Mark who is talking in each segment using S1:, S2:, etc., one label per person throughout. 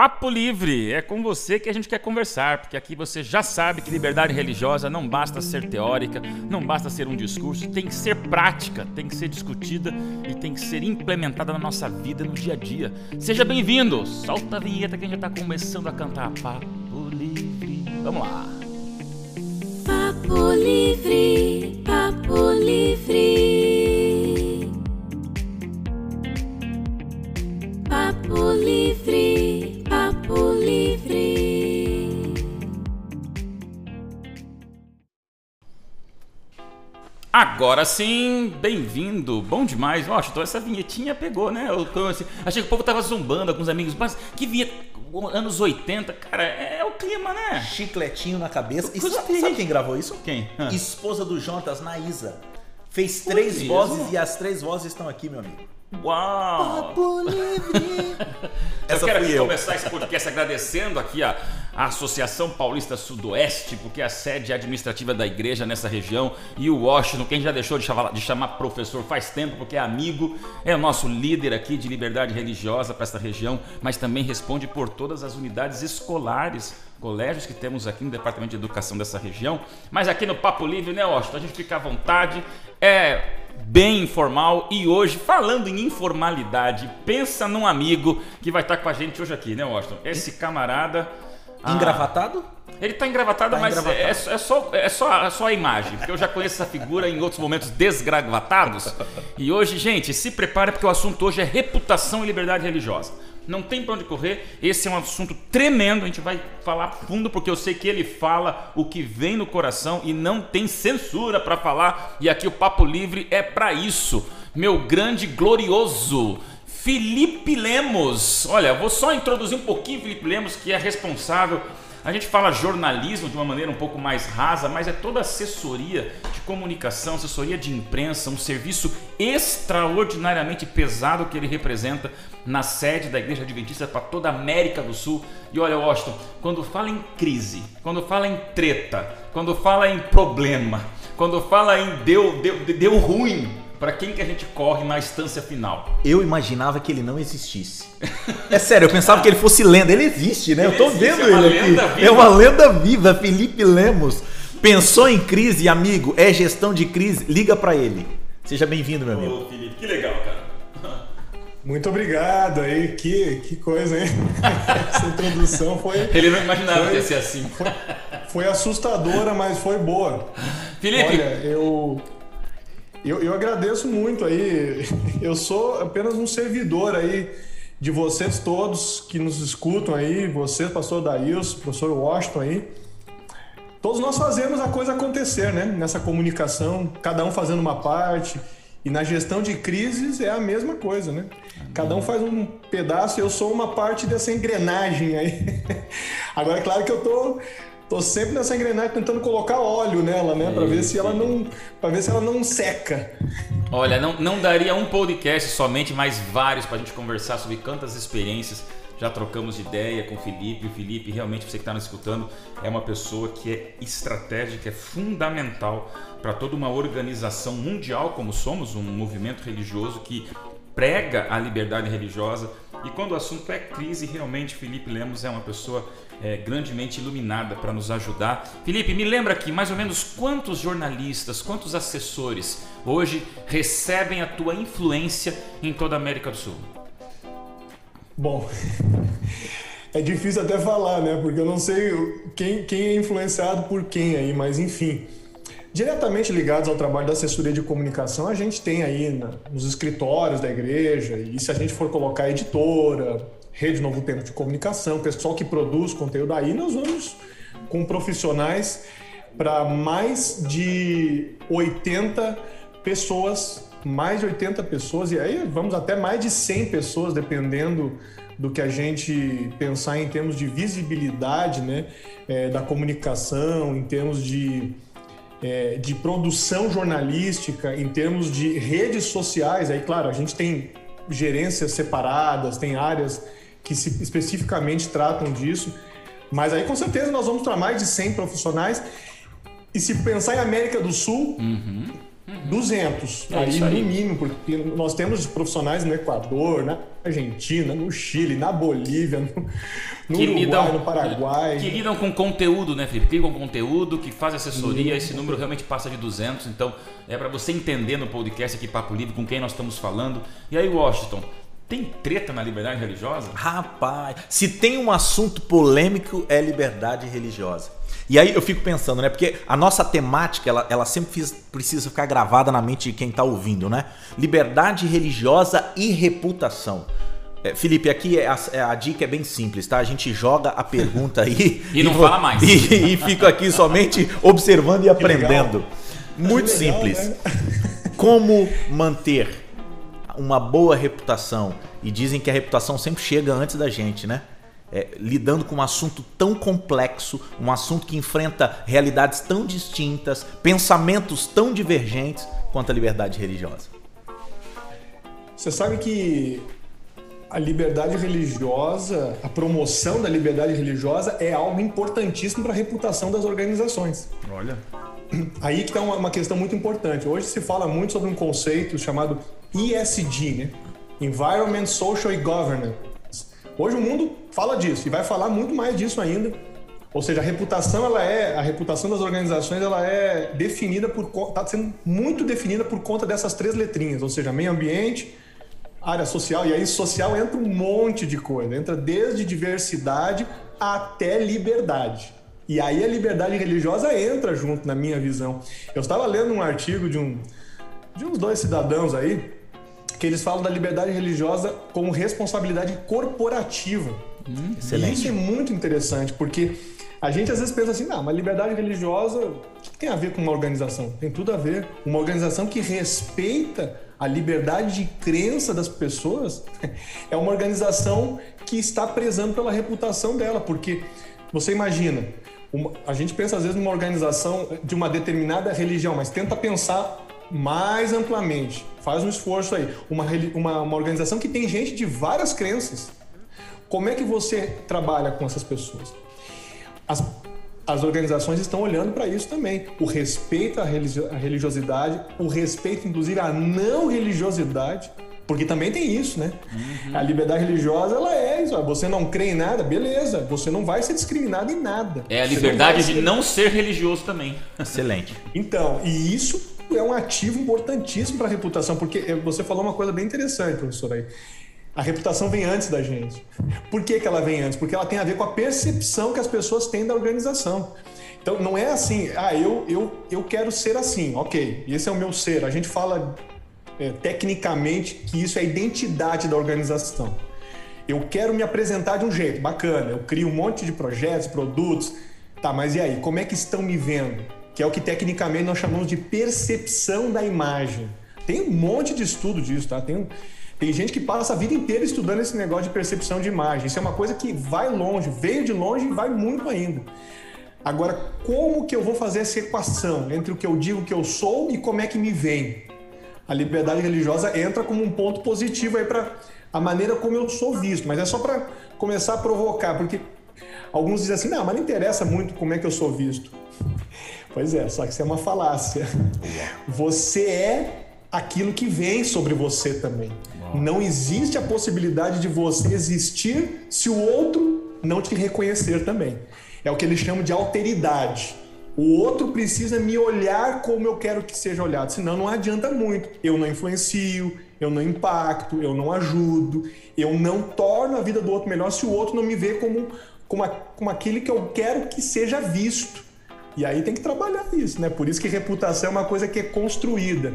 S1: Papo Livre, é com você que a gente quer conversar, porque aqui você já sabe que liberdade religiosa não basta ser teórica, não basta ser um discurso, tem que ser prática, tem que ser discutida e tem que ser implementada na nossa vida no dia a dia. Seja bem-vindo! Solta a vinheta que a gente já está começando a cantar Papo Livre. Vamos lá!
S2: Papo Livre, Papo Livre. Papo Livre,
S1: Agora sim, bem-vindo, bom demais. Nossa, então essa vinhetinha pegou, né? Eu tô assim, achei que o povo tava zombando com os amigos, mas que vinheta, anos 80, cara, é o clima, né?
S3: Chicletinho na cabeça. E sabe, sabe quem gravou isso?
S1: Quem? Ah.
S3: Esposa do Jonatas, Naísa. Fez
S1: Foi
S3: três
S1: mesmo?
S3: vozes e as três vozes estão aqui, meu amigo.
S1: Uau!
S3: Papo livre.
S1: Eu
S3: Essa
S1: quero
S3: fui
S1: aqui
S3: eu.
S1: começar esse podcast agradecendo aqui a, a Associação Paulista Sudoeste, porque é a sede administrativa da igreja nessa região, e o Washington, quem já deixou de chamar, de chamar professor faz tempo, porque é amigo, é o nosso líder aqui de liberdade religiosa para essa região, mas também responde por todas as unidades escolares, colégios que temos aqui no Departamento de Educação dessa região. Mas aqui no Papo Livre, né, Washington? A gente fica à vontade, é bem informal e hoje, falando em informalidade, pensa num amigo que vai estar com a gente hoje aqui, né, Washington? Esse camarada. Ah,
S3: Engravatado?
S1: ele tá engravatado,
S3: Tá
S1: mas
S3: engravatado.
S1: É, é só, é, só, é só a imagem, porque eu já conheço essa figura em outros momentos desgravatados. E hoje, gente, se prepare porque o assunto hoje é reputação e liberdade religiosa. Não tem pra onde correr, esse é um assunto tremendo, a gente vai falar fundo porque eu sei que ele fala o que vem no coração e não tem censura pra falar. E aqui o Papo Livre é pra isso. Meu grande glorioso Felipe Lemos. Olha, vou só introduzir um pouquinho Felipe Lemos, que é responsável. A gente fala jornalismo de uma maneira um pouco mais rasa, mas é toda assessoria de comunicação, assessoria de imprensa, um serviço extraordinariamente pesado que ele representa na sede da Igreja Adventista para toda a América do Sul. E olha, Washington, quando fala em crise, quando fala em treta, quando fala em problema, quando fala em deu, deu, deu ruim, para quem que a gente corre na instância final?
S3: Eu imaginava que ele não existisse. É sério, eu pensava que ele fosse lenda. Ele existe, né?
S1: Ele
S3: eu tô
S1: existe,
S3: vendo
S1: é uma
S3: ele
S1: lenda
S3: aqui.
S1: viva.
S3: É uma lenda viva, Felipe Lemos. Pensou em crise, amigo? É gestão de crise? Liga pra ele. Seja bem-vindo, meu amigo.
S1: Ô, Felipe, que legal, cara.
S4: Muito obrigado aí, que, que coisa, hein? Essa introdução foi,
S1: Ele não imaginava
S4: Foi.
S1: que ia ser assim.
S4: foi assustadora, mas foi boa.
S1: Felipe,
S4: Olha, eu, eu, eu agradeço muito aí. Eu sou apenas um servidor aí de vocês todos que nos escutam aí, você, pastor Daílson, professor Washington aí. Todos nós fazemos a coisa acontecer, né? Nessa comunicação, cada um fazendo uma parte. E na gestão de crises é a mesma coisa, né? Cada um faz um pedaço eu sou uma parte dessa engrenagem aí. Agora, é claro que eu tô, tô sempre nessa engrenagem tentando colocar óleo nela, né? Pra ver se ela não, para ver se ela não seca.
S1: olha, não, não daria um podcast somente, mas vários pra gente conversar sobre quantas experiências já trocamos de ideia com o Felipe. O Felipe, realmente, você que está nos escutando, é uma pessoa que é estratégica, é fundamental para toda uma organização mundial, como somos, um movimento religioso que prega a liberdade religiosa. E quando o assunto é crise, realmente Felipe Lemos é uma pessoa é, grandemente iluminada para nos ajudar. Felipe, me lembra aqui mais ou menos quantos jornalistas, quantos assessores hoje recebem a tua influência em toda a América do Sul?
S4: Bom, é difícil até falar, né? Porque eu não sei quem, quem é influenciado por quem aí, mas enfim. Diretamente ligados ao trabalho da assessoria de comunicação, a gente tem aí nos escritórios da igreja, e se a gente for colocar editora, Rede Novo Tempo de Comunicação, pessoal que produz conteúdo aí, nós vamos com profissionais para mais de 80 pessoas, mais de 80 pessoas, e aí vamos até mais de 100 pessoas, dependendo do que a gente pensar em termos de visibilidade né, eh, da comunicação, em termos de, eh, de produção jornalística, em termos de redes sociais. Aí, claro, a gente tem gerências separadas, tem áreas que se especificamente tratam disso, mas aí com certeza nós vamos para mais de 100 profissionais. E se pensar em América do Sul, 200,
S1: É
S4: aí,
S1: aí.
S4: no mínimo, porque nós temos profissionais no Equador, na Argentina, no Chile, na Bolívia, no, no
S1: que
S4: Uruguai,
S1: lidam,
S4: no Paraguai.
S1: que lidam com conteúdo, né, Felipe? Que lidam com conteúdo, que faz assessoria, esse número realmente passa de 200, então é para você entender no podcast aqui Papo Livre com quem nós estamos falando. E aí, Washington, tem treta na liberdade religiosa?
S3: Rapaz, se tem um assunto polêmico é liberdade religiosa. E aí eu fico pensando, né? Porque a nossa temática, ela, ela sempre fiz- precisa ficar gravada na mente de quem tá ouvindo, né? Liberdade religiosa e reputação. É, Felipe, aqui é a, é a dica é bem simples, tá? A gente joga a pergunta aí
S1: E não
S3: vo-
S1: fala mais.
S3: E, e fico aqui somente observando e aprendendo. Muito
S4: legal,
S3: simples.
S4: né?
S3: Como manter uma boa reputação? E dizem que a reputação sempre chega antes da gente, né? É, lidando com um assunto tão complexo, um assunto que enfrenta realidades tão distintas, pensamentos tão divergentes quanto a liberdade religiosa.
S4: Você sabe que a liberdade religiosa, a promoção da liberdade religiosa é algo importantíssimo para a reputação das organizações.
S1: Olha.
S4: Aí que está uma, questão muito importante. Hoje se fala muito sobre um conceito chamado ESG, né? Environment, Social e Governance. Hoje o mundo fala disso e vai falar muito mais disso ainda. Ou seja, a reputação ela é a reputação das organizações ela é definida por está sendo muito definida por conta dessas três letrinhas, ou seja, meio ambiente, área social e aí social entra um monte de coisa, entra desde diversidade até liberdade. E aí a liberdade religiosa entra junto na minha visão. Eu estava lendo um artigo de um de uns dois cidadãos aí que eles falam da liberdade religiosa como responsabilidade corporativa. E
S3: Excelente.
S4: isso é muito interessante, porque a gente às vezes pensa assim, não, mas liberdade religiosa, o que tem a ver com uma organização? Tem tudo a ver. Uma organização que respeita a liberdade de crença das pessoas é uma organização que está prezando pela reputação dela, porque você imagina, uma- a gente pensa às vezes numa organização de uma determinada religião, mas tenta pensar mais amplamente. Faz um esforço aí. Uma, uma, uma organização que tem gente de várias crenças. Como é que você trabalha com essas pessoas? As, as organizações estão olhando para isso também. O respeito à religio- à religiosidade, o respeito, inclusive, à não religiosidade, porque também tem isso, né? A liberdade religiosa, ela é isso. ó, Você não crê em nada, beleza. Você não vai ser discriminado em nada.
S1: É a
S4: não
S1: liberdade
S4: vai
S1: de não ser religioso também.
S3: Excelente.
S4: então, e isso é um ativo importantíssimo para a reputação, porque eh, você falou uma coisa bem interessante, professor aí. A reputação vem antes da gente. Por que, que ela vem antes? Porque ela tem a ver com a percepção que as pessoas têm da organização. Então, não é assim, ah, eu, eu, eu quero ser assim, ok, esse é o meu ser. A gente fala eh, tecnicamente que isso é a identidade da organização. Eu quero me apresentar de um jeito bacana, eu crio um monte de projetos, produtos. Tá, mas e aí, como é que estão me vendo? Que é o que tecnicamente nós chamamos de percepção da imagem. Tem um monte de estudo disso, tá? Tem, tem gente que passa a vida inteira estudando esse negócio de percepção de imagem. Isso é uma coisa que vai longe, veio de longe e vai muito ainda. Agora, como que eu vou fazer essa equação entre o que eu digo que eu sou e como é que me vem? A liberdade religiosa entra como um ponto positivo aí para a maneira como eu sou visto, mas é só para começar a provocar, porque alguns dizem assim: "Não, mas não interessa muito como é que eu sou visto". Pois é, só que isso é uma falácia. Você é aquilo que vem sobre você também. Não existe a possibilidade de você existir se o outro não te reconhecer também. É o que eles chamam de alteridade. O outro precisa me olhar como eu quero que seja olhado, senão não adianta muito. Eu não influencio, eu não impacto, eu não ajudo, eu não torno a vida do outro melhor se o outro não me vê como, como, a- como aquele que eu quero que seja visto. E aí tem que trabalhar isso, né? Por isso que reputação é uma coisa que é construída.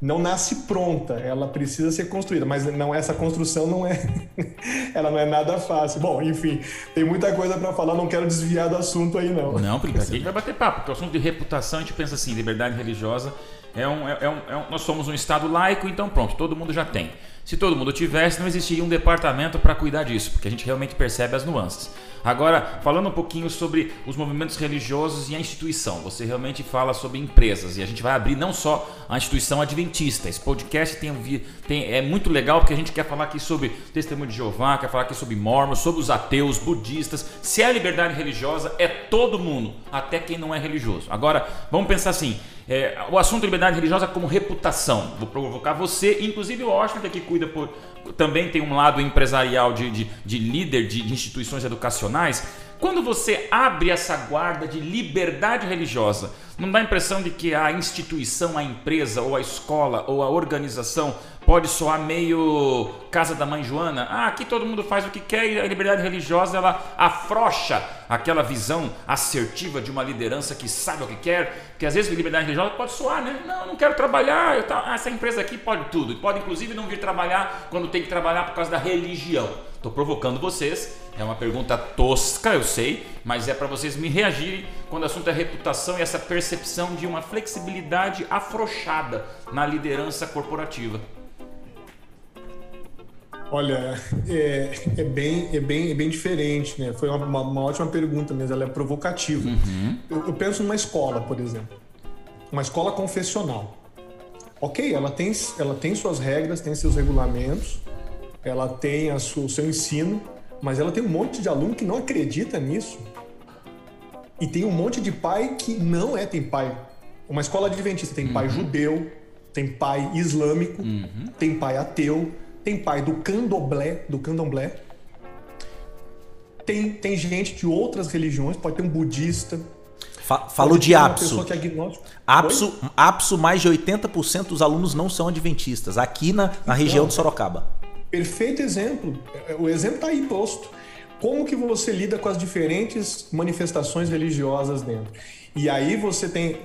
S4: Não nasce pronta, ela precisa ser construída, mas não essa construção não é ela não é nada fácil. Bom, enfim, tem muita coisa para falar, não quero desviar do assunto aí não.
S1: Não, Felipe, aqui a gente vai bater papo, porque o assunto de reputação a gente pensa assim, liberdade religiosa é um, é, é um, é um- nós somos um estado laico, então pronto, todo mundo já tem. Se todo mundo tivesse, não existiria um departamento para cuidar disso, porque a gente realmente percebe as nuances. Agora, falando um pouquinho sobre os movimentos religiosos e a instituição, você realmente fala sobre empresas e a gente vai abrir não só a instituição adventista. Esse podcast tem, tem- é muito legal porque a gente quer falar aqui sobre testemunho de Jeová, quer falar aqui sobre mormons, sobre os ateus, budistas. Se é liberdade religiosa, é todo mundo, até quem não é religioso. Agora, vamos pensar assim: É, o assunto liberdade religiosa como reputação. Vou provocar você, inclusive o Washington que cuida por. Também tem um lado empresarial de, de, de líder de instituições educacionais. Quando você abre essa guarda de liberdade religiosa, não dá a impressão de que a instituição, a empresa, ou a escola, ou a organização pode soar meio casa da mãe Joana? Ah, aqui todo mundo faz o que quer e a liberdade religiosa ela afrocha aquela visão assertiva de uma liderança que sabe o que quer. Porque às vezes liberdade religiosa pode soar, né? Não, eu não quero trabalhar, eu tá, essa empresa aqui pode tudo. Pode inclusive não vir trabalhar quando tem que trabalhar por causa da religião. Estou provocando vocês. É uma pergunta tosca, eu sei, mas é para vocês me reagirem quando o assunto é reputação e essa percepção de uma flexibilidade afrouxada na liderança corporativa.
S4: Olha, é, é, bem, é, bem, é bem diferente, né? Foi uma, uma, ótima pergunta, mas ela é provocativa.
S1: Uhum.
S4: Eu, eu penso numa escola, por exemplo. Uma escola confessional. Ok, ela tem, ela tem suas regras, tem seus regulamentos, ela tem a sua, o seu ensino, mas ela tem um monte de aluno que não acredita nisso. E tem um monte de pai que não é, tem pai. Uma escola adventista tem pai judeu, tem pai islâmico, tem pai ateu, tem pai do candomblé, do candomblé. Tem, tem gente de outras religiões, pode ter um budista.
S3: Fa- falou de APSO.
S4: é. Oi?
S3: APSO, APSO, mais de 80% dos alunos não são adventistas, aqui na, na região de Sorocaba.
S4: Perfeito exemplo. O exemplo está aí posto. Como que você lida com as diferentes manifestações religiosas dentro? E aí você tem.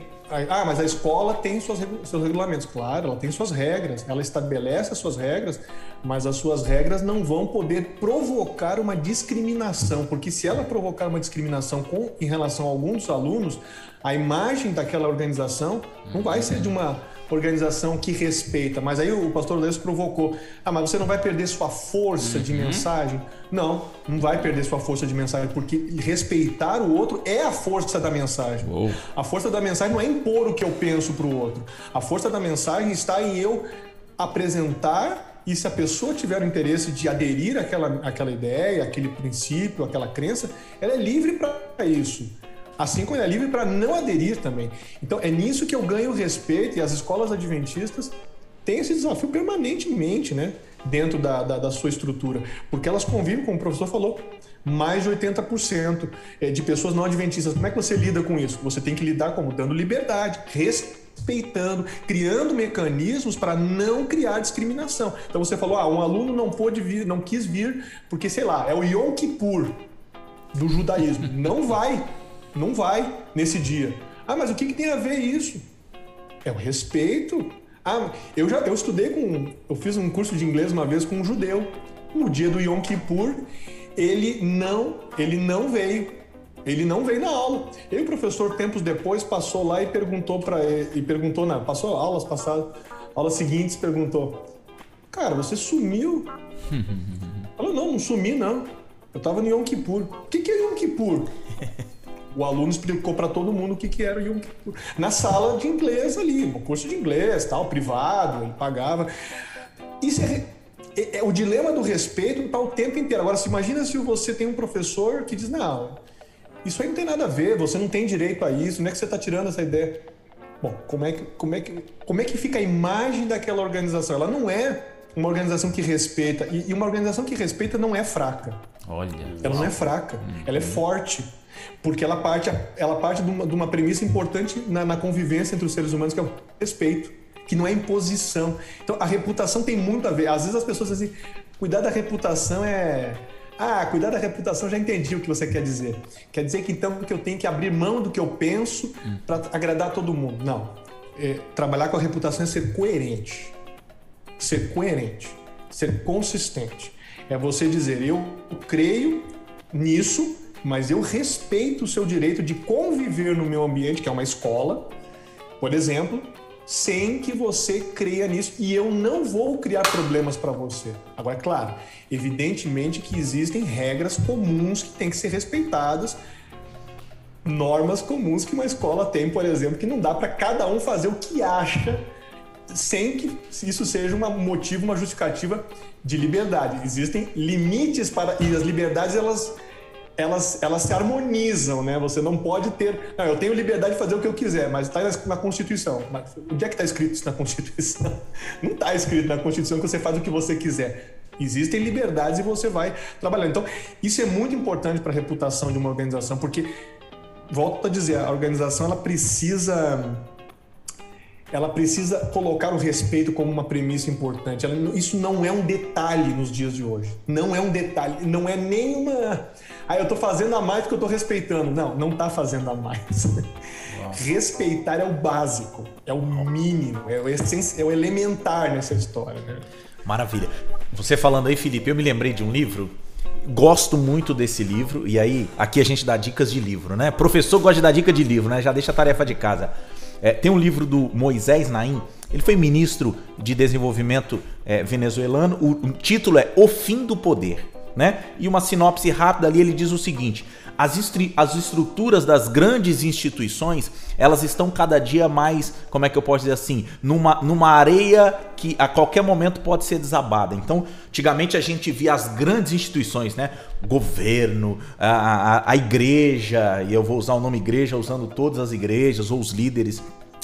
S4: Ah, mas a escola tem regu- seus regulamentos. Claro, ela tem suas regras, ela estabelece as suas regras, mas as suas regras não vão poder provocar uma discriminação, porque se ela provocar uma discriminação com, em relação a algum dos alunos, a imagem daquela organização não vai ser de uma organização que respeita. Mas aí o pastor Leus provocou: ah, mas você não vai perder sua força de mensagem? Não, não vai perder sua força de mensagem, porque respeitar o outro é a força da mensagem.
S1: Uou.
S4: A força da mensagem não é impor o que eu penso para o outro. A força da mensagem está em eu apresentar e se a pessoa tiver o interesse de aderir àquela, àquela ideia, aquele princípio, aquela crença, ela é livre para isso. Assim como ela é livre para não aderir também. Então é nisso que eu ganho respeito e as escolas adventistas têm esse desafio permanentemente, né? Dentro da, da, da sua estrutura. Porque elas convivem, como o professor falou, mais de 80% eh, de pessoas não adventistas. Como é que você lida com isso? Você tem que lidar como? Dando liberdade, respeitando, criando mecanismos para não criar discriminação. Então você falou, ah, um aluno não pôde vir, não quis vir porque, sei lá, é o Yom Kippur do judaísmo. Não vai, não vai nesse dia. Ah, mas o que, que tem a ver isso? É o respeito. Ah, eu já eu estudei com. Eu fiz um curso de inglês uma vez com um judeu. No dia do Yom Kippur, ele não, ele não veio. Ele não veio na aula. E o professor, tempos depois, passou lá e perguntou para ele. E perguntou, não, passou aulas passadas, aulas seguintes, perguntou: Cara, você sumiu? Falou, não, não sumi, não. Eu tava no Yom Kippur. O que, que é Yom Kippur? O aluno explicou para todo mundo o que, que era o Yom Kippur. Na sala de inglês ali, um curso de inglês, tal, privado, ele pagava. Isso é, é- é- o dilema do respeito está o tempo inteiro. Agora, se imagina se você tem um professor que diz, não, isso aí não tem nada a ver, você não tem direito a isso, não é que você está tirando essa ideia. Bom, como é, que, como, é que, como é que fica a imagem daquela organização? Ela não é uma organização que respeita, e, e uma organização que respeita não é fraca.
S1: Olha.
S4: Ela não é fraca, ela é forte. Porque ela parte, ela parte de, uma, de uma premissa importante na, na convivência entre os seres humanos, que é o respeito, que não é imposição. Então a reputação tem muito a ver. Às vezes as pessoas dizem assim, cuidar da reputação é. Ah, cuidar da reputação, já entendi o que você quer dizer. Quer dizer que então que eu tenho que abrir mão do que eu penso para agradar todo mundo. Não. É, trabalhar com a reputação é ser coerente ser coerente, ser consistente. É você dizer, eu creio nisso, mas eu respeito o seu direito de conviver no meu ambiente, que é uma escola, por exemplo, sem que você creia nisso e eu não vou criar problemas para você. Agora, é claro, evidentemente que existem regras comuns que têm que ser respeitadas, normas comuns que uma escola tem, por exemplo, que não dá para cada um fazer o que acha sem que isso seja um motivo, uma justificativa de liberdade. Existem limites para e as liberdades elas elas, elas se harmonizam, né? Você não pode ter. Não, eu tenho liberdade de fazer o que eu quiser, mas está na Constituição. Mas onde é que está escrito isso na Constituição? Não está escrito na Constituição que você faz o que você quiser. Existem liberdades e você vai trabalhando. Então, isso é muito importante para a reputação de uma organização, porque, volto a dizer, a organização ela precisa ela precisa colocar o respeito como uma premissa importante. Ela, isso não é um detalhe nos dias de hoje. Não é um detalhe, não é nenhuma. Ah, eu estou fazendo a mais porque eu estou respeitando. Não, não está fazendo a mais. Respeitar é o básico, é o mínimo, é o, é o elementar nessa história. Né?
S3: Maravilha. Você falando aí, Felipe, eu me lembrei de um livro. Gosto muito desse livro, e aí aqui a gente dá dicas de livro, né? Professor gosta de dar dica de livro, né? Já deixa a tarefa de casa. É, tem um livro do Moisés Naim, ele foi ministro de desenvolvimento é, venezuelano. O, o título é O Fim do Poder. Né? E uma sinopse rápida ali, ele diz o seguinte: as, as estruturas das grandes instituições, elas estão cada dia mais, como é que eu posso dizer assim, numa, numa areia que a qualquer momento pode ser desabada. Então, antigamente a gente via as grandes instituições, né? Governo, a, a, a igreja, e eu vou usar o nome igreja usando todas as igrejas ou os líderes.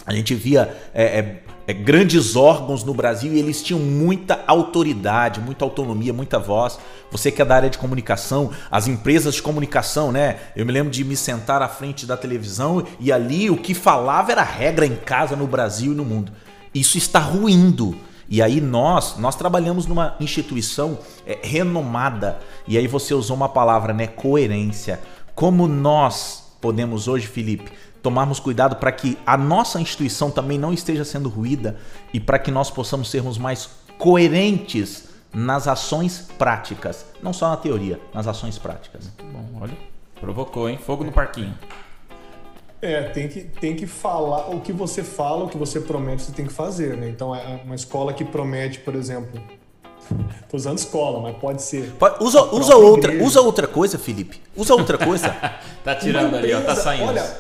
S3: A gente via é, é, é, grandes órgãos no Brasil e eles tinham muita autoridade, muita autonomia, muita voz. Você que é da área de comunicação, as empresas de comunicação, né? Eu me lembro de me sentar à frente da televisão e ali o que falava era regra em casa no Brasil e no mundo. Isso está ruindo. E aí nós, nós trabalhamos numa instituição é, renomada. E aí você usou uma palavra, né? Coerência. Como nós podemos hoje, Felipe, tomarmos cuidado para que a nossa instituição também não esteja sendo ruída e para que nós possamos sermos mais coerentes nas ações práticas, não só na teoria, nas ações práticas.
S1: Bom, olha, provocou, hein? Fogo no parquinho.
S4: É, tem que, tem que falar o que você fala, o que você promete, você tem que fazer, né? Então, é uma escola que promete, por exemplo, Tô usando escola, mas pode ser.
S3: Pode, usa usa outra, usa outra coisa, Felipe. Usa outra coisa.
S1: tá tirando empresa, ali, ó, tá saindo. Olha,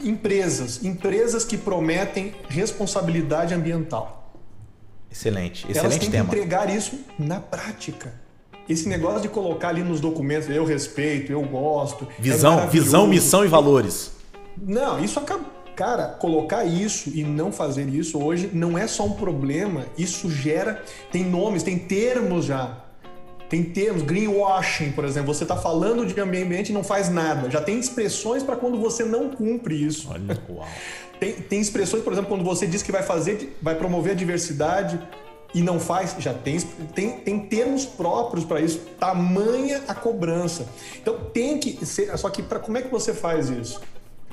S4: empresas, empresas que prometem responsabilidade ambiental.
S3: Excelente, excelente
S4: Elas têm
S3: tema.
S4: que entregar isso na prática. Esse negócio de colocar ali nos documentos, eu respeito, eu gosto.
S3: Visão, é visão, missão e valores.
S4: Não, isso acaba. Cara, colocar isso e não fazer isso hoje não é só um problema, isso gera. Tem nomes, tem termos já tem termos, greenwashing, por exemplo. Você está falando de ambiente e não faz nada. Já tem expressões para quando você não cumpre isso.
S3: Olha, uau.
S4: Tem, tem expressões, por exemplo, quando você diz que vai fazer, vai promover a diversidade e não faz, já tem, tem, tem termos próprios para isso. Tamanha a cobrança. Então tem que ser. Só que para como é que você faz isso?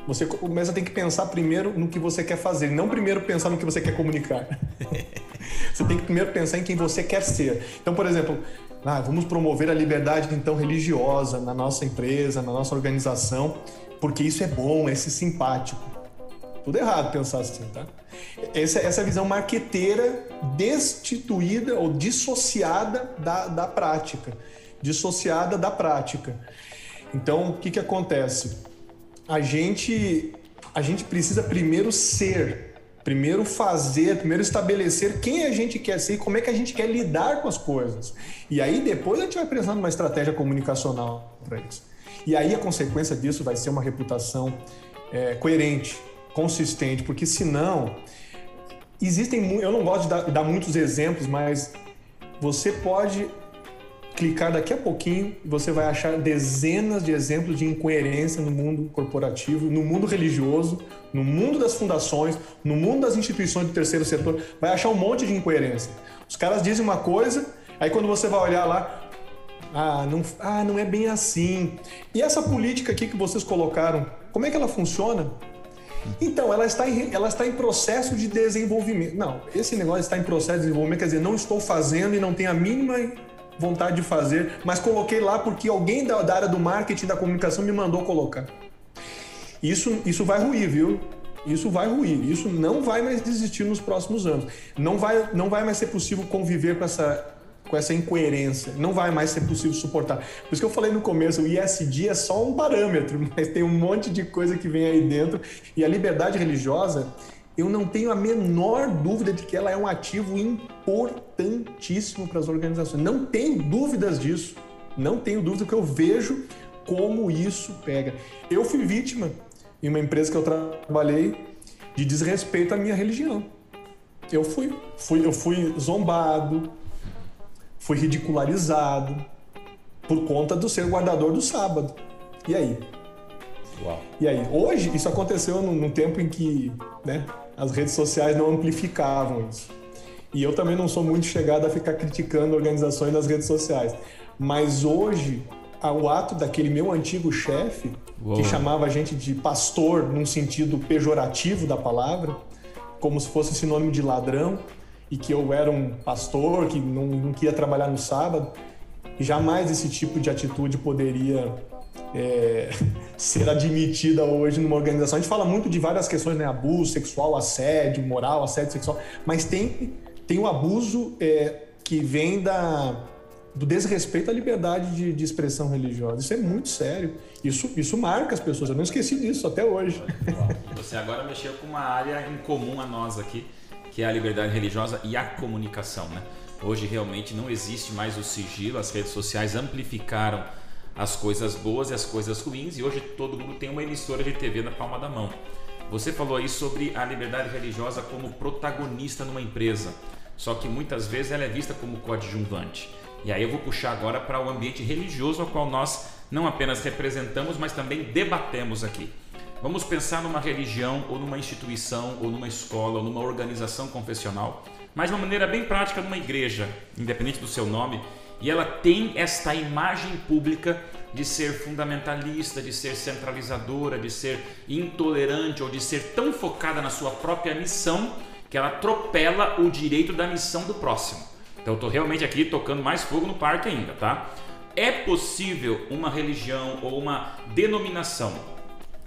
S4: Você começa a ter que pensar primeiro no que você quer fazer, não primeiro pensar no que você quer comunicar. você tem que primeiro pensar em quem você quer ser. Então, por exemplo, ah, vamos promover a liberdade então religiosa na nossa empresa, na nossa organização, porque isso é bom, é simpático. Tudo errado pensar assim, tá? Essa, essa visão marqueteira destituída ou dissociada da, da prática. Dissociada da prática. Então, o que, que acontece? A gente, a gente precisa primeiro ser Primeiro fazer, primeiro estabelecer quem a gente quer ser e como é que a gente quer lidar com as coisas. E aí depois a gente vai pensando numa estratégia comunicacional para isso. E aí a consequência disso vai ser uma reputação é, coerente, consistente, porque senão existem eu não gosto de dar, dar muitos exemplos, mas você pode clicar daqui a pouquinho você vai achar dezenas de exemplos de incoerência no mundo corporativo, no mundo religioso, no mundo das fundações, no mundo das instituições do terceiro setor. Vai achar um monte de incoerência. Os caras dizem uma coisa, aí quando você vai olhar lá, ah, não, ah, não é bem assim. E essa política aqui que vocês colocaram, como é que ela funciona? Então, ela está, em, ela está em processo de desenvolvimento. Não, esse negócio está em processo de desenvolvimento, quer dizer, não estou fazendo e não tenho a mínima vontade de fazer, mas coloquei lá porque alguém da, da área do marketing da comunicação me mandou colocar. Isso, isso vai ruir, viu? Isso vai ruir. Isso não vai mais existir nos próximos anos. Não vai, não vai mais ser possível conviver com essa, com essa incoerência. Não vai mais ser possível suportar. Por isso que eu falei no começo, o ISD é só um parâmetro, mas tem um monte de coisa que vem aí dentro. E a liberdade religiosa eu não tenho a menor dúvida de que ela é um ativo importantíssimo para as organizações. Não tenho dúvidas disso. Não tenho dúvida que eu vejo como isso pega. Eu fui vítima em uma empresa que eu trabalhei de desrespeito à minha religião. Eu fui, fui eu fui zombado, fui ridicularizado por conta do ser guardador do sábado. E aí?
S3: Uau.
S4: E aí? Hoje isso aconteceu num, num tempo em que, né, as redes sociais não amplificavam isso. E eu também não sou muito chegado a ficar criticando organizações nas redes sociais. Mas hoje, o ato daquele meu antigo chefe, que chamava a gente de pastor num sentido pejorativo da palavra, como se fosse sinônimo de ladrão, e que eu era um pastor que não, não queria trabalhar no sábado, jamais esse tipo de atitude poderia é, ser admitida hoje numa organização. A gente fala muito de várias questões, né? Abuso sexual, assédio moral, assédio sexual, mas tem, tem o abuso é, que vem da, do desrespeito à liberdade de, de, expressão religiosa. Isso é muito sério. Isso, isso marca as pessoas. Eu não esqueci disso até hoje.
S1: Você agora mexeu com uma área em comum a nós aqui, que é a liberdade religiosa e a comunicação, né? Hoje realmente não existe mais o sigilo, as redes sociais amplificaram as coisas boas e as coisas ruins e hoje todo mundo tem uma emissora de TV na palma da mão. Você falou aí sobre a liberdade religiosa como protagonista numa empresa, só que muitas vezes ela é vista como coadjuvante. E aí eu vou puxar agora para o ambiente religioso ao qual nós não apenas representamos, mas também debatemos aqui. Vamos pensar numa religião ou numa instituição ou numa escola ou numa organização confessional, mas de uma maneira bem prática numa igreja, independente do seu nome, e ela tem esta imagem pública de ser fundamentalista, de ser centralizadora, de ser intolerante ou de ser tão focada na sua própria missão que ela atropela o direito da missão do próximo. Então eu estou realmente aqui tocando mais fogo no parque ainda, tá? É possível uma religião ou uma denominação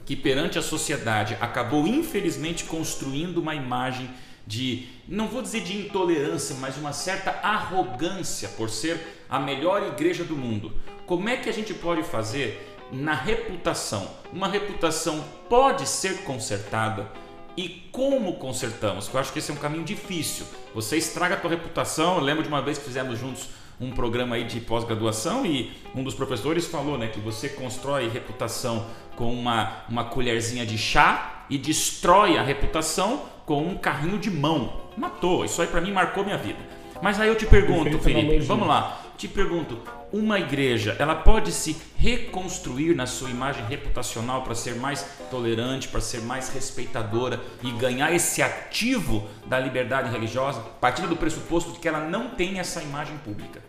S1: que perante a sociedade acabou infelizmente construindo uma imagem de, não vou dizer de intolerância, mas uma certa arrogância por ser a melhor igreja do mundo. Como é que a gente pode fazer na reputação? Uma reputação pode ser consertada e como consertamos? Eu acho que esse é um caminho difícil. Você estraga a tua reputação. Eu lembro de uma vez que fizemos juntos um programa aí de pós-graduação e um dos professores falou, né, que você constrói reputação com uma, uma colherzinha de chá e destrói a reputação com um carrinho de mão. Matou. Isso aí para mim marcou minha vida. Mas aí eu te pergunto, Felipe, vamos lá. Te pergunto, uma igreja, ela pode se reconstruir na sua imagem reputacional para ser mais tolerante, para ser mais respeitadora e ganhar esse ativo da liberdade religiosa, partindo do pressuposto de que ela não tem essa imagem pública?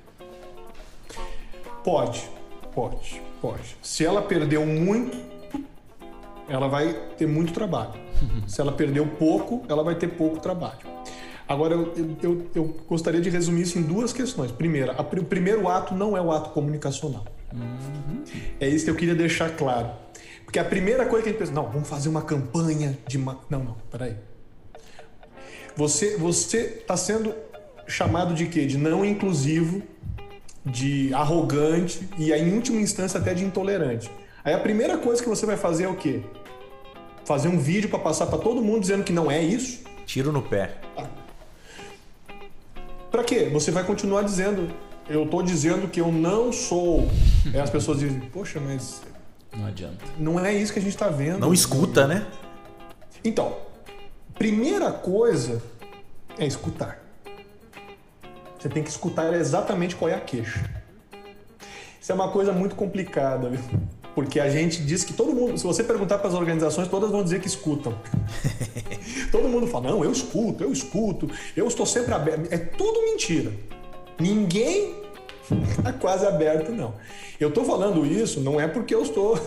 S4: Pode, pode, pode. Se ela perdeu muito, ela vai ter muito trabalho. Se ela perdeu pouco, ela vai ter pouco trabalho. Agora, eu, eu, eu gostaria de resumir isso em duas questões. Primeira, a, o primeiro ato não é o ato comunicacional. É isso que eu queria deixar claro. Porque a primeira coisa que a gente pensa, não, vamos fazer uma campanha de. Ma... Não, não, peraí. Você você está sendo chamado de quê? De não inclusivo, de arrogante e, em última instância, até de intolerante. Aí a primeira coisa que você vai fazer é o quê? Fazer um vídeo para passar para todo mundo dizendo que não é isso?
S3: Tiro no pé.
S4: Para quê? Você vai continuar dizendo, eu tô dizendo que eu não sou. Aí as pessoas dizem, poxa, mas
S1: Não adianta.
S4: não é isso que a gente tá vendo.
S3: Não escuta, né?
S4: Então, primeira coisa é escutar. Você tem que escutar exatamente qual é a queixa. Isso é uma coisa muito complicada, viu? Porque a gente diz que todo mundo, se você perguntar para as organizações, todas vão dizer que escutam. todo mundo fala: "Não, eu escuto, eu escuto, eu estou sempre aberto". É tudo mentira. Ninguém tá quase aberto não. Eu tô falando isso não é porque eu estou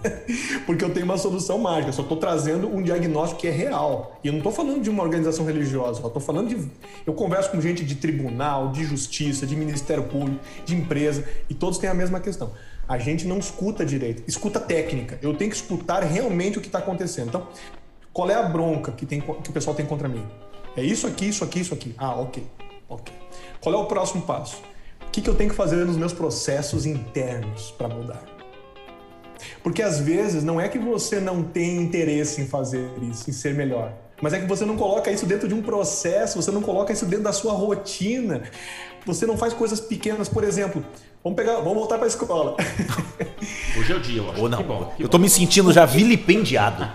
S4: porque eu tenho uma solução mágica, só estou trazendo um diagnóstico que é real. E eu não estou falando de uma organização religiosa, eu estou falando de. Eu converso com gente de tribunal, de justiça, de ministério público, de empresa, e todos têm a mesma questão. A gente não escuta direito, escuta técnica. Eu tenho que escutar realmente o que está acontecendo. Então, qual é a bronca que, tem, que o pessoal tem contra mim? É isso aqui, isso aqui, isso aqui. Ah, ok. Ok. Qual é o próximo passo? O que, que eu tenho que fazer nos meus processos internos para mudar? Porque às vezes não é que você não tem interesse em fazer isso, em ser melhor, mas é que você não coloca isso dentro de um processo, você não coloca isso dentro da sua rotina. Você não faz coisas pequenas, por exemplo, vamos pegar, vamos voltar para a escola.
S1: Hoje é o dia, eu acho.
S3: Ou não.
S1: Que bom, que
S3: eu
S1: bom.
S3: tô me sentindo já vilipendiado.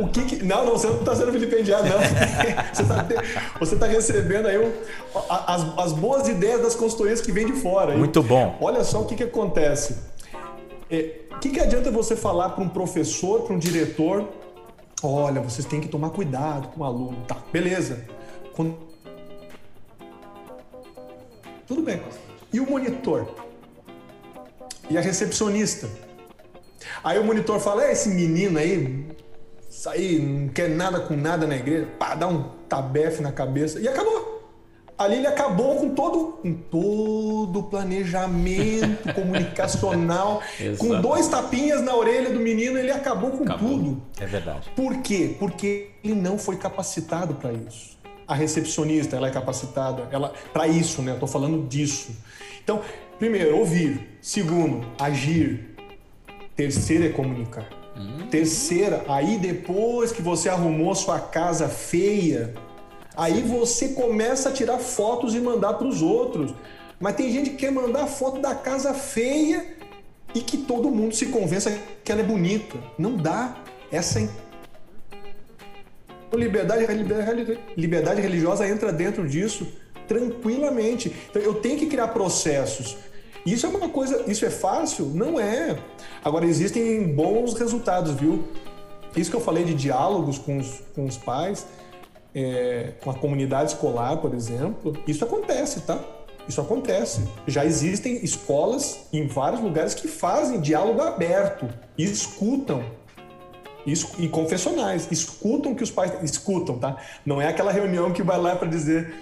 S4: O que, que- Não, não, você não está sendo vilipendiado, não. Você está você tá recebendo aí o- as, as boas ideias das consultorias que vêm de fora.
S3: Muito bom.
S4: Olha só o que, que acontece. É, O que, que adianta você falar para um professor, para um diretor? Olha, vocês têm que tomar cuidado com o aluno. Tá, beleza. Quando- Tudo bem. E o monitor? E a recepcionista? Aí o monitor fala: é esse menino aí, isso aí não quer nada com nada na igreja, pá, dá um tabefe na cabeça e acabou. Ali ele acabou com todo, com todo o planejamento comunicacional, com dois tapinhas na orelha do menino, ele acabou com
S1: Acabou.
S4: tudo.
S3: É verdade.
S4: Por quê? Porque ele não foi capacitado para isso. A recepcionista, ela é capacitada ela para isso, né? Tô falando disso. Então, primeiro, ouvir. Segundo, agir. Terceiro é comunicar. Terceira, aí depois que você arrumou sua casa feia, aí você começa a tirar fotos e mandar para os outros. Mas tem gente que quer mandar foto da casa feia e que todo mundo se convença que ela é bonita. Não dá. Essa liberdade, liberdade, liberdade religiosa entra dentro disso tranquilamente. Então eu tenho que criar processos. Isso é uma coisa, isso é fácil? Não é. Agora existem bons resultados, viu? Isso que eu falei de diálogos com os, com os pais, é, com a comunidade escolar, por exemplo, isso acontece, tá? Isso acontece. Já existem escolas em vários lugares que fazem diálogo aberto e escutam e confessionais. Escutam que os pais. Escutam, tá? Não é aquela reunião que vai lá para dizer: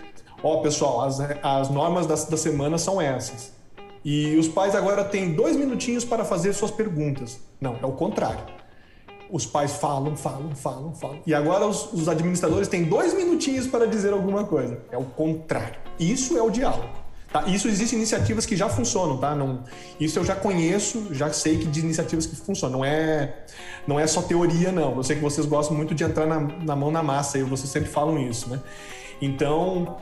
S4: Ó, pessoal, as, as normas da, da semana são essas. E os pais agora têm dois minutinhos para fazer suas perguntas. Não, é o contrário. Os pais falam, falam, falam, falam. E agora os, os administradores têm dois minutinhos para dizer alguma coisa. É o contrário. Isso é o diálogo. Tá? Isso existem iniciativas que já funcionam, tá? Não, isso eu já conheço, já sei que de iniciativas que funcionam. Não é, não é só teoria, não. Eu sei que vocês gostam muito de entrar na, na mão na massa e vocês sempre falam isso, né? Então,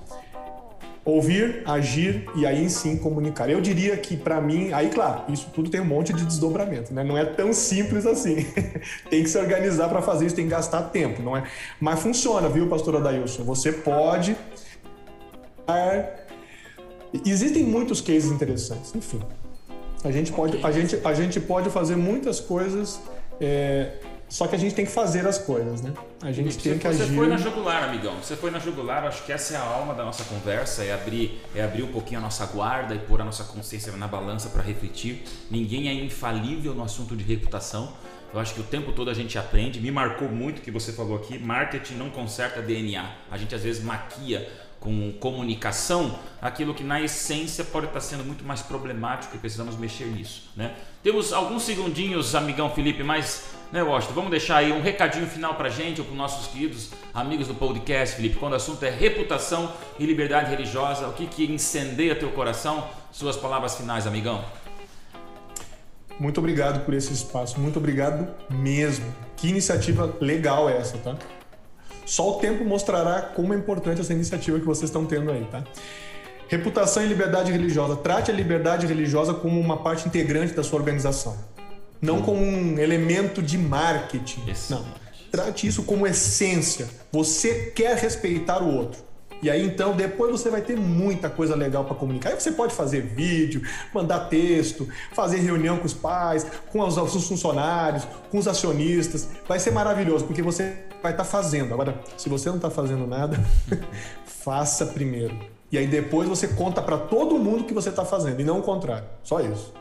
S4: ouvir, agir e aí sim comunicar. Eu diria que para mim, aí claro, isso tudo tem um monte de desdobramento, né? Não é tão simples assim. tem que se organizar para fazer isso, tem que gastar tempo, não é? Mas funciona, viu, pastor Adailson? Você pode Existem muitos cases interessantes, enfim. A gente pode, a gente, a gente pode fazer muitas coisas, é, só que a gente tem que fazer as coisas, né? A gente tem
S1: Você,
S4: que
S1: você
S4: agir.
S1: foi na jugular, amigão. Você foi na jugular. Acho que essa é a alma da nossa conversa. É abrir, é abrir um pouquinho a nossa guarda e pôr a nossa consciência na balança para refletir. Ninguém é infalível no assunto de reputação. Eu acho que o tempo todo a gente aprende. Me marcou muito o que você falou aqui. Marketing não conserta DNA. A gente às vezes maquia com comunicação aquilo que na essência pode estar sendo muito mais problemático e precisamos mexer nisso, né? Temos alguns segundinhos, amigão Felipe, mas, né, Washington, vamos deixar aí um recadinho final pra gente ou para nossos queridos amigos do podcast, Felipe, quando o assunto é reputação e liberdade religiosa, o que que incendeia teu coração? Suas palavras finais, amigão.
S4: Muito obrigado por esse espaço, muito obrigado mesmo. Que iniciativa legal é essa, tá? Só o tempo mostrará como é importante essa iniciativa que vocês estão tendo aí, tá? Reputação e liberdade religiosa. Trate a liberdade religiosa como uma parte integrante da sua organização. Não como um elemento de marketing. Não. Trate isso como essência. Você quer respeitar o outro. E aí então depois você vai ter muita coisa legal para comunicar. Aí você pode fazer vídeo, mandar texto, fazer reunião com os pais, com os, os funcionários, com os acionistas. Vai ser maravilhoso porque você vai estar fazendo. Agora, se você não está fazendo nada, faça primeiro. E aí depois você conta para todo mundo que você está fazendo e não o contrário. Só isso.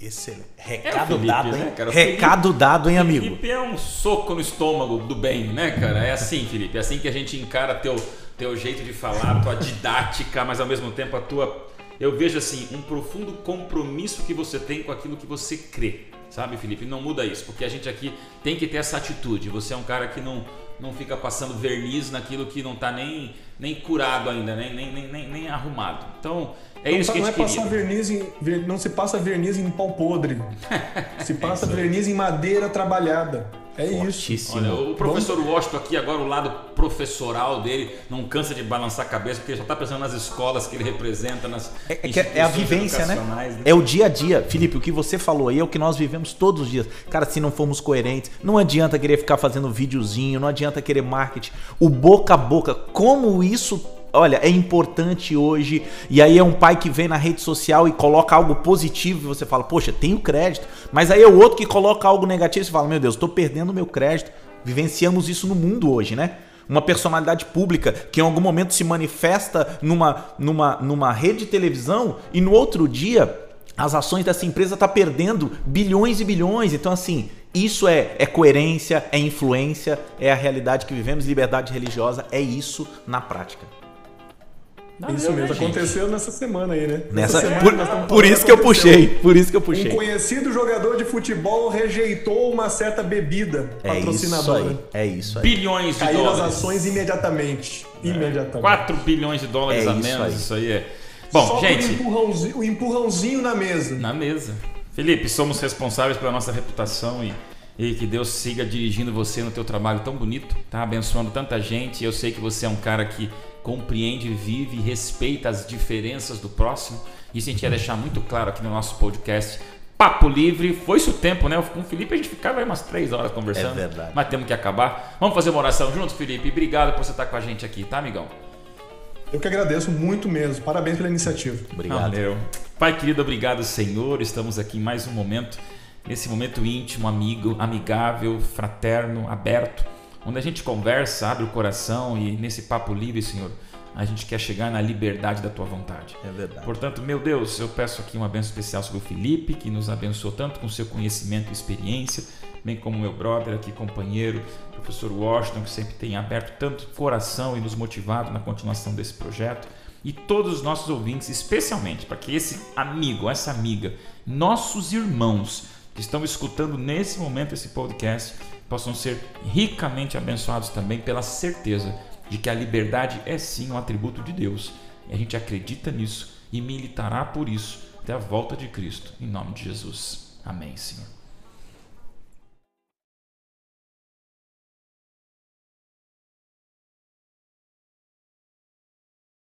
S3: Excelente.
S1: É
S3: Recado
S1: o Felipe,
S3: dado,
S1: né,
S3: hein?
S1: cara? O
S3: Recado dado, hein, amigo?
S1: Felipe é um soco no estômago do bem, né, cara? É assim, Felipe. É assim que a gente encara teu, teu jeito de falar, tua didática, mas ao mesmo tempo a tua. Eu vejo assim, um profundo compromisso que você tem com aquilo que você crê. Sabe, Felipe? Não muda isso, porque a gente aqui tem que ter essa atitude. Você é um cara que não, não fica passando verniz naquilo que não tá nem, nem curado ainda, nem, nem, nem, nem, arrumado. Então, é
S4: não,
S1: isso que a
S4: não é
S1: gente queria.
S4: passar verniz em, ver- não se passa verniz em pau podre. Se passa verniz em madeira trabalhada. É isso.
S3: Fortíssimo.
S1: Olha, o professor Washington aqui, agora o lado professoral dele, não cansa de balançar a cabeça, porque ele só está pensando nas escolas que ele representa, nas
S3: É, é é a vivência, né?
S1: educacionais,
S3: É o dia a dia. Felipe, o que você falou aí é o que nós vivemos todos os dias. Cara, se não formos coerentes, não adianta querer ficar fazendo videozinho, não adianta querer marketing. O boca a boca, como isso olha, é importante hoje. E aí é um pai que vem na rede social e coloca algo positivo e você fala, poxa, tenho crédito. Mas aí é o outro que coloca algo negativo e você fala, meu Deus, estou perdendo meu crédito. Vivenciamos isso no mundo hoje, né? Uma personalidade pública que em algum momento se manifesta numa, numa, numa rede de televisão e no outro dia as ações dessa empresa estão tá perdendo bilhões e bilhões. Então, assim, isso é, é coerência, é influência, é a realidade que vivemos. Liberdade religiosa é isso na prática.
S1: Não,
S4: Isso
S1: eu,
S4: mesmo,
S1: né, gente?
S4: aconteceu nessa semana aí, né?
S3: Nessa,
S4: semana
S3: por, por isso que eu puxei, por isso que eu
S4: Um
S3: puxei.
S4: conhecido jogador de futebol rejeitou uma certa bebida
S3: É isso
S4: patrocinadora.
S3: aí, é isso aí.
S1: Bilhões de
S4: Caíram as
S1: dólares.
S4: ações imediatamente. Imediatamente.
S1: 4 bilhões de dólares
S3: É
S1: a
S3: isso
S1: menos,
S3: aí.
S1: isso aí é. Bom,
S4: Só
S1: gente,
S4: por empurrãozinho, o empurrãozinho na mesa.
S1: na mesa. Felipe, somos responsáveis pela nossa reputação e, e que Deus siga dirigindo você no teu trabalho tão bonito, tá abençoando tanta gente. Eu sei que você é um cara que compreende, vive e respeita as diferenças do próximo. Isso a gente ia deixar muito claro aqui no nosso podcast. Papo livre, foi-se o tempo, né? Com o Felipe a gente ficava aí umas três horas conversando.
S3: É verdade.
S1: Mas temos que acabar. Vamos fazer uma oração juntos, Felipe? Obrigado por você estar com a gente aqui, tá, amigão?
S4: Eu que agradeço muito mesmo. Parabéns pela iniciativa.
S3: Obrigado.
S1: Valeu. Pai querido, obrigado, Senhor. Estamos aqui em mais um momento, nesse momento íntimo, amigo, amigável, fraterno, aberto, onde a gente conversa, abre o coração e nesse papo livre, Senhor, a gente quer chegar na liberdade da tua vontade.
S3: É verdade.
S1: Portanto, meu Deus, eu peço aqui uma bênção especial sobre o Felipe, que nos abençoou tanto com seu conhecimento e experiência, bem como meu brother aqui, companheiro, professor Washington, que sempre tem aberto tanto coração e nos motivado na continuação desse projeto. E todos os nossos ouvintes, especialmente para que esse amigo, essa amiga, nossos irmãos que estão escutando nesse momento esse podcast, possam ser ricamente abençoados também pela certeza de que a liberdade é sim um atributo de Deus. E a gente acredita nisso e militará por isso até a volta de Cristo, em nome de Jesus. Amém, Senhor.